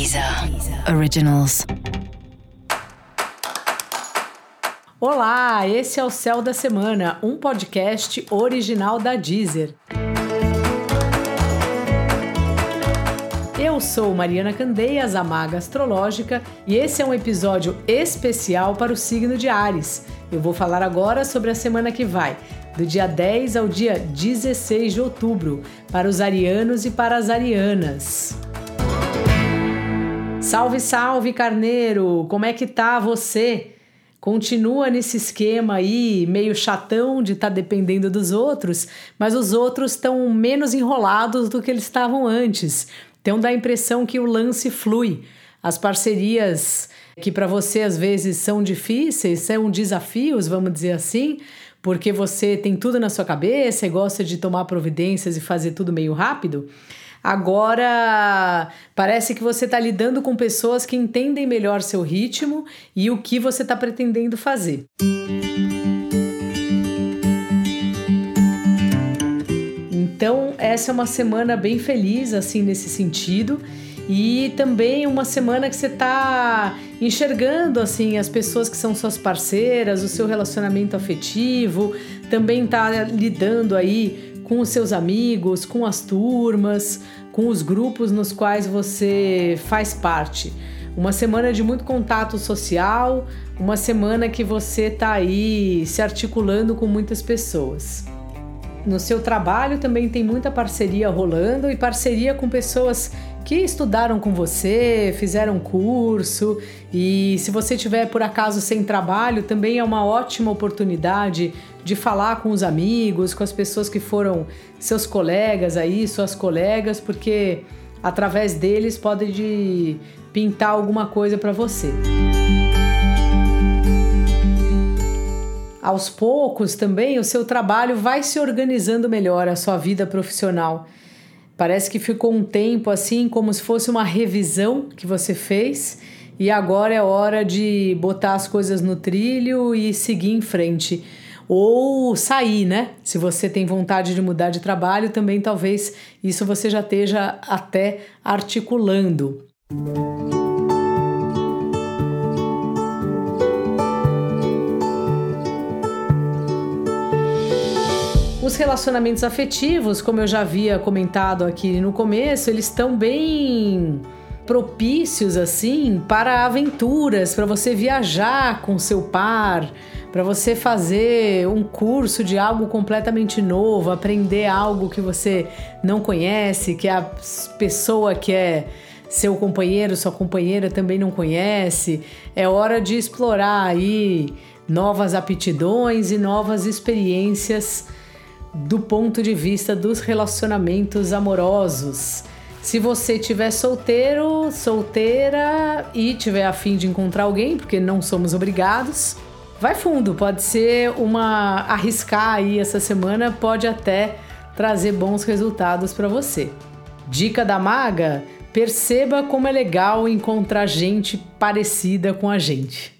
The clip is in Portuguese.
Deezer Originals. Olá, esse é o Céu da Semana, um podcast original da Deezer. Eu sou Mariana Candeias, a maga astrológica, e esse é um episódio especial para o signo de Ares. Eu vou falar agora sobre a semana que vai, do dia 10 ao dia 16 de outubro, para os arianos e para as arianas. Salve, salve, carneiro! Como é que tá você? Continua nesse esquema aí, meio chatão de estar tá dependendo dos outros, mas os outros estão menos enrolados do que eles estavam antes. Então dá a impressão que o lance flui. As parcerias que para você às vezes são difíceis, são desafios, vamos dizer assim, porque você tem tudo na sua cabeça e gosta de tomar providências e fazer tudo meio rápido. Agora parece que você está lidando com pessoas que entendem melhor seu ritmo e o que você está pretendendo fazer. Então, essa é uma semana bem feliz, assim, nesse sentido. E também uma semana que você está enxergando assim as pessoas que são suas parceiras, o seu relacionamento afetivo, também está lidando aí com os seus amigos, com as turmas, com os grupos nos quais você faz parte. Uma semana de muito contato social, uma semana que você está aí se articulando com muitas pessoas. No seu trabalho também tem muita parceria rolando e parceria com pessoas que estudaram com você, fizeram curso e se você tiver por acaso sem trabalho, também é uma ótima oportunidade de falar com os amigos, com as pessoas que foram seus colegas aí, suas colegas, porque através deles pode de pintar alguma coisa para você. Aos poucos também o seu trabalho vai se organizando melhor, a sua vida profissional. Parece que ficou um tempo assim, como se fosse uma revisão que você fez e agora é hora de botar as coisas no trilho e seguir em frente. Ou sair, né? Se você tem vontade de mudar de trabalho, também talvez isso você já esteja até articulando. Os relacionamentos afetivos, como eu já havia comentado aqui no começo, eles estão bem propícios assim para aventuras, para você viajar com seu par, para você fazer um curso de algo completamente novo, aprender algo que você não conhece, que a pessoa que é seu companheiro, sua companheira também não conhece. É hora de explorar aí novas aptidões e novas experiências do ponto de vista dos relacionamentos amorosos. Se você tiver solteiro, solteira e tiver afim de encontrar alguém, porque não somos obrigados, vai fundo. Pode ser uma arriscar aí essa semana, pode até trazer bons resultados para você. Dica da maga: perceba como é legal encontrar gente parecida com a gente.